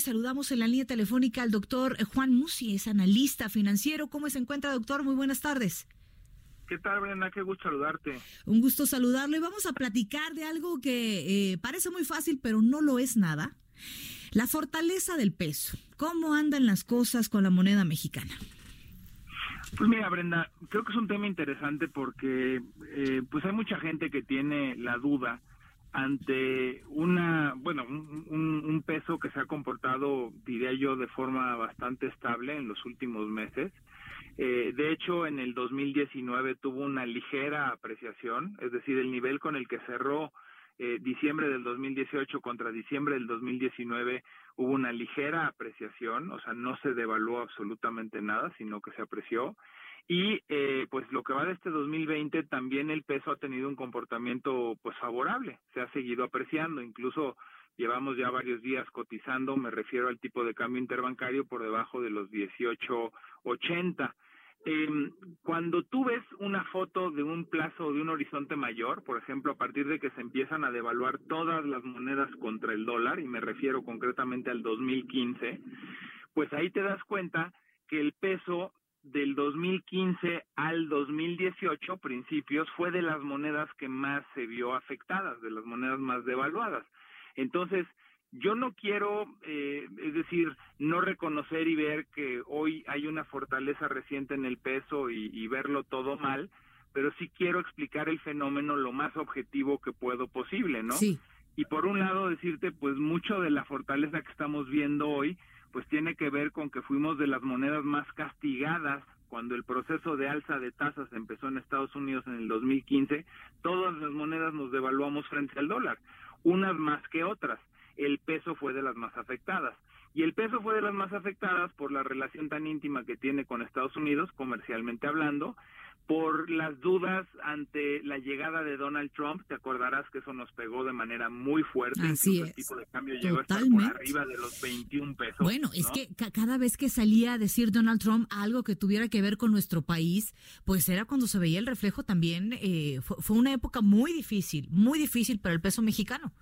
Saludamos en la línea telefónica al doctor Juan Musi, es analista financiero. ¿Cómo se encuentra, doctor? Muy buenas tardes. ¿Qué tal, Brenda? Qué gusto saludarte. Un gusto saludarle. Vamos a platicar de algo que eh, parece muy fácil, pero no lo es nada. La fortaleza del peso. ¿Cómo andan las cosas con la moneda mexicana? Pues mira, Brenda, creo que es un tema interesante porque eh, pues hay mucha gente que tiene la duda ante una, bueno, un, peso que se ha comportado, diría yo, de forma bastante estable en los últimos meses. Eh, de hecho, en el 2019 tuvo una ligera apreciación, es decir, el nivel con el que cerró eh, diciembre del 2018 contra diciembre del 2019 hubo una ligera apreciación, o sea, no se devaluó absolutamente nada, sino que se apreció. Y eh, pues lo que va de este 2020 también el peso ha tenido un comportamiento pues favorable, se ha seguido apreciando, incluso llevamos ya varios días cotizando, me refiero al tipo de cambio interbancario por debajo de los 18.80. Eh, cuando tú ves una foto de un plazo de un horizonte mayor, por ejemplo, a partir de que se empiezan a devaluar todas las monedas contra el dólar, y me refiero concretamente al 2015, pues ahí te das cuenta que el peso del 2015 al 2018, principios, fue de las monedas que más se vio afectadas, de las monedas más devaluadas. Entonces, yo no quiero, eh, es decir, no reconocer y ver que hoy hay una fortaleza reciente en el peso y, y, verlo todo mal, pero sí quiero explicar el fenómeno lo más objetivo que puedo posible, ¿no? Sí. Y por un lado decirte, pues mucho de la fortaleza que estamos viendo hoy, pues tiene que ver con que fuimos de las monedas más castigadas cuando el proceso de alza de tasas empezó en Estados Unidos en el 2015, todas las monedas nos devaluamos frente al dólar, unas más que otras el peso fue de las más afectadas. Y el peso fue de las más afectadas por la relación tan íntima que tiene con Estados Unidos, comercialmente hablando, por las dudas ante la llegada de Donald Trump, te acordarás que eso nos pegó de manera muy fuerte. Así es. El tipo de cambio llegó a estar por arriba de los 21 pesos. Bueno, es que cada vez que salía a decir Donald Trump algo que tuviera que ver con nuestro país, pues era cuando se veía el reflejo también. Eh, fue, fue una época muy difícil, muy difícil para el peso mexicano.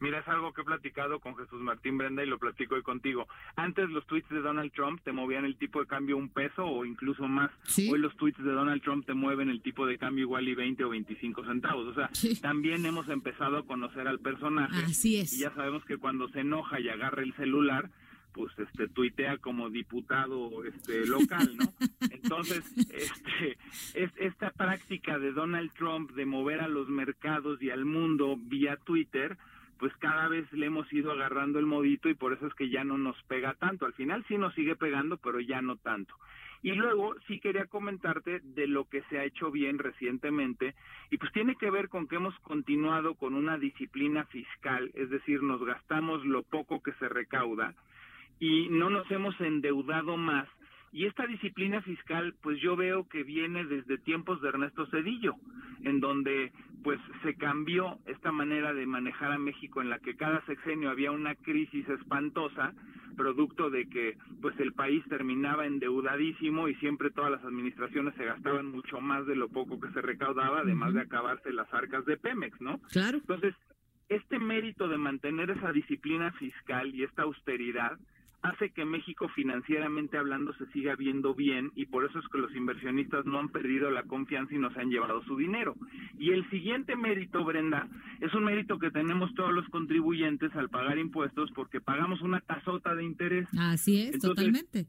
Mira, es algo que he platicado con Jesús Martín Brenda y lo platico hoy contigo. Antes los tweets de Donald Trump te movían el tipo de cambio un peso o incluso más. ¿Sí? Hoy los tweets de Donald Trump te mueven el tipo de cambio igual y 20 o 25 centavos. O sea, Sí. también hemos empezado a conocer al personaje. Así es. Y ya sabemos que cuando se enoja y agarra el celular, pues este tuitea como diputado este local, ¿no? Entonces, este es esta práctica de Donald Trump de mover a los mercados y al mundo vía Twitter, pues cada vez le hemos ido agarrando el modito y por eso es que ya no nos pega tanto. Al final sí nos sigue pegando, pero ya no tanto. Y luego sí quería comentarte de lo que se ha hecho bien recientemente y pues tiene que ver con que hemos continuado con una disciplina fiscal, es decir, nos gastamos lo poco que se recauda y no nos hemos endeudado más. Y esta disciplina fiscal, pues yo veo que viene desde tiempos de Ernesto Cedillo, en donde pues se cambió esta manera de manejar a México en la que cada sexenio había una crisis espantosa, producto de que pues el país terminaba endeudadísimo y siempre todas las administraciones se gastaban mucho más de lo poco que se recaudaba, además de acabarse las arcas de Pemex, ¿no? Claro. Entonces, este mérito de mantener esa disciplina fiscal y esta austeridad hace que México financieramente hablando se siga viendo bien y por eso es que los inversionistas no han perdido la confianza y nos han llevado su dinero. Y el siguiente mérito, Brenda, es un mérito que tenemos todos los contribuyentes al pagar impuestos porque pagamos una tasota de interés. Así es, Entonces, totalmente.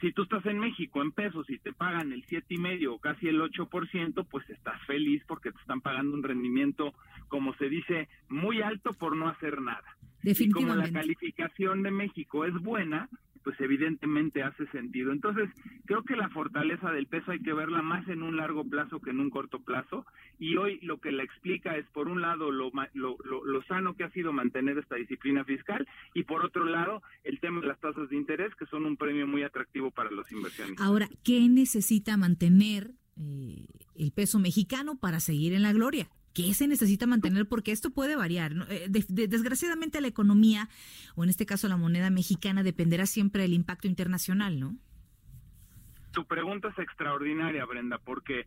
Si tú estás en México en pesos y te pagan el siete y medio o casi el 8%, pues estás feliz porque te están pagando un rendimiento, como se dice, muy alto por no hacer nada. Y como la calificación de México es buena, pues evidentemente hace sentido. Entonces, creo que la fortaleza del peso hay que verla más en un largo plazo que en un corto plazo. Y hoy lo que la explica es, por un lado, lo, lo, lo, sano que ha sido mantener esta disciplina fiscal y, por otro lado, el tema de las tasas de interés, que son un premio muy atractivo para los inversionistas. Ahora, ¿qué necesita mantener eh, el peso mexicano para seguir en la gloria? ¿Qué se necesita mantener? Porque esto puede variar. Eh, desgraciadamente la economía, o en este caso la moneda mexicana, dependerá siempre del impacto internacional, ¿no? Tu pregunta es extraordinaria, Brenda, porque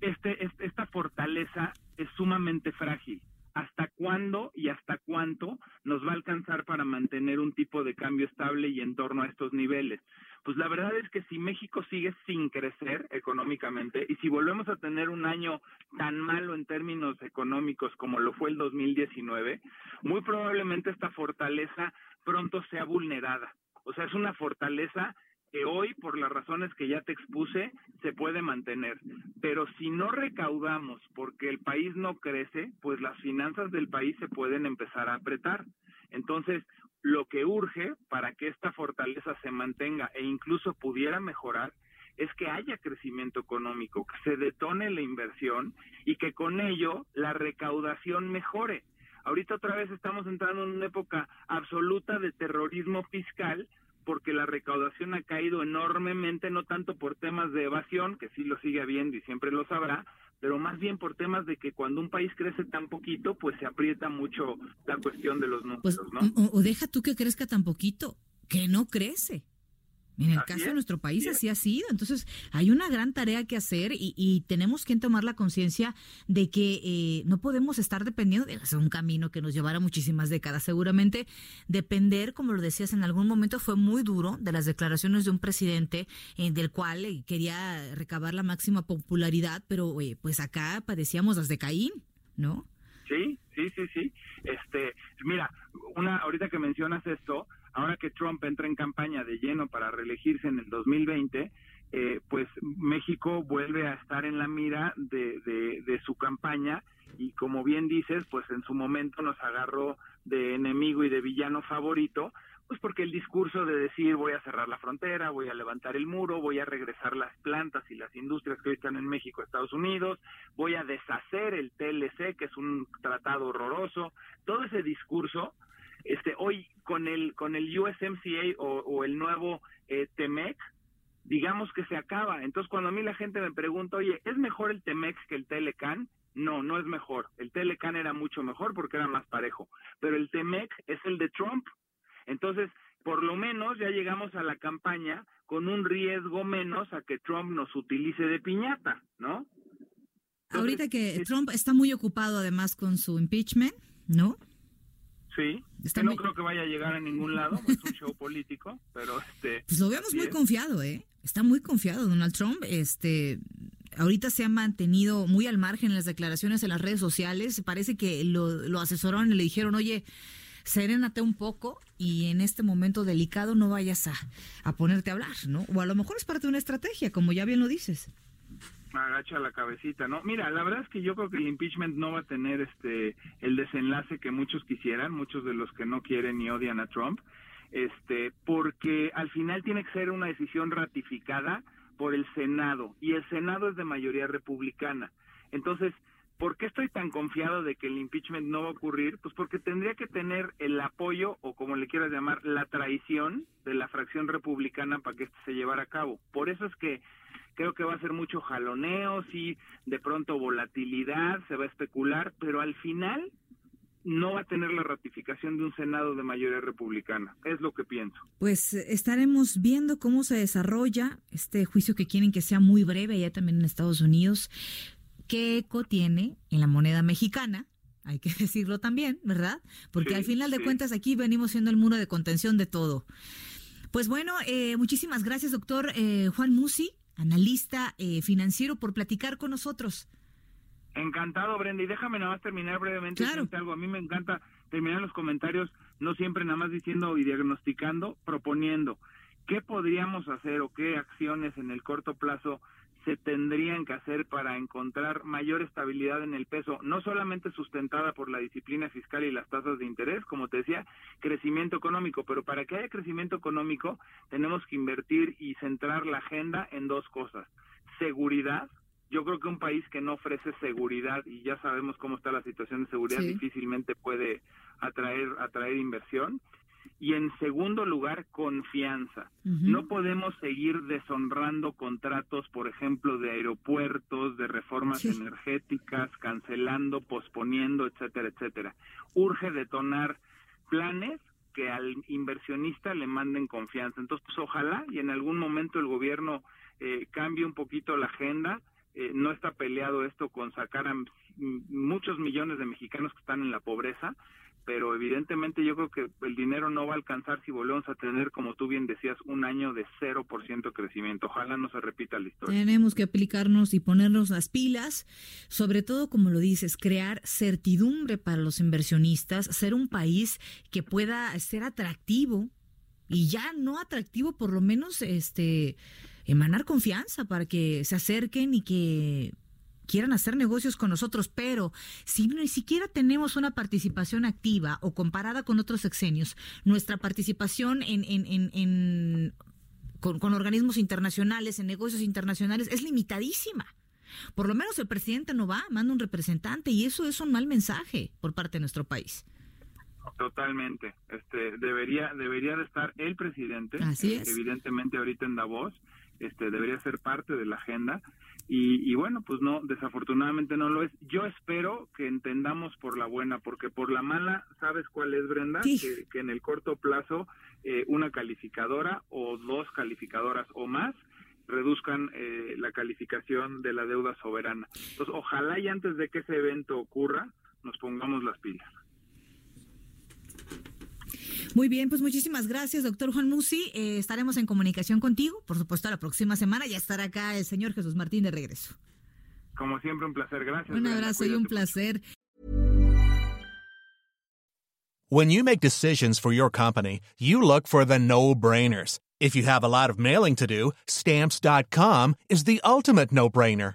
este, esta fortaleza es sumamente frágil. ¿Hasta cuándo y hasta cuánto nos va a alcanzar para mantener un tipo de cambio estable y en torno a estos niveles? Pues la verdad es que si México sigue sin crecer económicamente y si volvemos a tener un año tan malo en términos económicos como lo fue el 2019, muy probablemente esta fortaleza pronto sea vulnerada. O sea, es una fortaleza que hoy, por las razones que ya te expuse, se puede mantener. Pero si no recaudamos porque el país no crece, pues las finanzas del país se pueden empezar a apretar. Entonces, lo que urge para que esta fortaleza se mantenga e incluso pudiera mejorar es que haya crecimiento económico, que se detone la inversión y que con ello la recaudación mejore. Ahorita otra vez estamos entrando en una época absoluta de terrorismo fiscal porque la recaudación ha caído enormemente, no tanto por temas de evasión, que sí lo sigue habiendo y siempre lo sabrá, pero más bien por temas de que cuando un país crece tan poquito, pues se aprieta mucho la cuestión de los números, pues, ¿no? O, deja tú que crezca tan poquito, que no crece. En el caso de nuestro país así ha sido. Entonces, hay una gran tarea que hacer y, tenemos que tomar la conciencia de que eh, no podemos estar dependiendo de un camino que nos llevará muchísimas décadas. Seguramente depender, como lo decías en algún momento, fue muy duro de las declaraciones de un presidente eh, del cual eh, quería recabar la máxima popularidad, pero pues acá padecíamos las de Caín, ¿no? Sí, sí, sí, sí. Este, mira, una ahorita que mencionas esto, ahora que Trump entra en campaña de lleno para reelegirse en el 2020, eh, pues México vuelve a estar en la mira de, de, su campaña y como bien dices, pues en su momento nos agarró de enemigo y de villano favorito, pues porque el discurso de decir voy a cerrar la frontera, voy a levantar el muro, voy a regresar las plantas y las industrias que hoy están en México Estados Unidos, voy a deshacer el TLC, que es un tratado horroroso, todo ese discurso este, hoy con el con el USMCA o, el nuevo eh, TEMEC, digamos que se acaba. Entonces, cuando a mí la gente me pregunta, oye, ¿es mejor el TEMEC que el Telecan? No, no es mejor. El Telecan era mucho mejor porque era más parejo. Pero el TEMEC es el de Trump. Entonces, por lo menos ya llegamos a la campaña con un riesgo menos a que Trump nos utilice de piñata, ¿no? Ahorita que Trump está muy ocupado además con su impeachment, ¿no? Sí, no creo que vaya a llegar a ningún lado, es un show político, pero este... Pues lo vemos muy confiado, ¿eh? Está muy confiado Donald Trump, este... Ahorita se ha mantenido muy al margen en las declaraciones en las redes sociales. Parece que lo, lo asesoraron y le dijeron, oye, serénate un poco y en este momento delicado no vayas a, a ponerte a hablar, ¿no? O a lo mejor es parte de una estrategia, como ya bien lo dices agacha la cabecita, ¿no? Mira, la verdad es que yo creo que el impeachment no va a tener este el desenlace que muchos quisieran, muchos de los que no quieren ni odian a Trump, este, porque al final tiene que ser una decisión ratificada por el Senado y el Senado es de mayoría republicana. Entonces, ¿por qué estoy tan confiado de que el impeachment no va a ocurrir? Pues porque tendría que tener el apoyo o como le quieras llamar, la traición de la fracción republicana para que esto se llevara a cabo. Por eso es que creo que va a ser mucho jaloneo, sí, de pronto volatilidad, se va a especular, pero al final no va a tener la ratificación de un Senado de mayoría republicana. Es lo que pienso. Pues estaremos viendo cómo se desarrolla este juicio que quieren que sea muy breve, allá también en Estados Unidos. ¿Qué eco tiene en la moneda mexicana? Hay que decirlo también, ¿verdad? Porque al final de cuentas aquí venimos siendo el muro de contención de todo. Pues bueno, eh, muchísimas gracias, doctor eh, Juan Musi analista eh, financiero, por platicar con nosotros. Encantado, Brenda. Y déjame nada más terminar brevemente claro. algo. A mí me encanta terminar los comentarios, no siempre nada más diciendo y diagnosticando, proponiendo qué podríamos hacer o qué acciones en el corto plazo se tendrían que hacer para encontrar mayor estabilidad en el peso, no solamente sustentada por la disciplina fiscal y las tasas de interés, como te decía, crecimiento económico, pero para que haya crecimiento económico tenemos que invertir y centrar la agenda en dos cosas, seguridad, yo creo que un país que no ofrece seguridad y ya sabemos cómo está la situación de seguridad difícilmente puede atraer atraer inversión y en segundo lugar, confianza. No podemos seguir deshonrando contratos, por ejemplo, de aeropuertos, de reformas energéticas, cancelando, posponiendo, etcétera, etcétera. Urge detonar planes que al inversionista le manden confianza. Entonces, pues, ojalá y en algún momento el gobierno eh, cambie un poquito la agenda. Eh, no está peleado esto con sacar a muchos millones de mexicanos que están en la pobreza, pero evidentemente yo creo que el dinero no va a alcanzar si volvemos a tener, como tú bien decías, un año de 0% crecimiento. Ojalá no se repita la historia. Tenemos que aplicarnos y ponernos las pilas, sobre todo, como lo dices, crear certidumbre para los inversionistas, ser un país que pueda ser atractivo y ya no atractivo, por lo menos este emanar confianza para que se acerquen y que quieran hacer negocios con nosotros, pero si ni siquiera tenemos una participación activa o comparada con otros sexenios, nuestra participación en, en, en, con, con, organismos internacionales, en negocios internacionales, es limitadísima. Por lo menos el presidente no va, manda un representante y eso es un mal mensaje por parte de nuestro país. Totalmente. Este debería debería de estar el presidente, Así es. evidentemente ahorita en Davos, este debería ser parte de la agenda y, bueno, pues no, desafortunadamente no lo es. Yo espero que entendamos por la buena, porque por la mala, ¿sabes cuál es, Brenda? Que, en el corto plazo eh, una calificadora o dos calificadoras o más reduzcan eh, la calificación de la deuda soberana. Entonces, ojalá y antes de que ese evento ocurra, nos pongamos las pilas. Muy bien, pues muchísimas gracias, doctor Juan Musi. Eh, estaremos en comunicación contigo. Por supuesto, la próxima semana ya estará acá el señor Jesús Martín de regreso. Como siempre, un placer. Gracias. Un abrazo y un placer. When you make decisions for your company, you look for the no-brainers. If you have a lot of mailing to do, stamps.com is the ultimate no-brainer.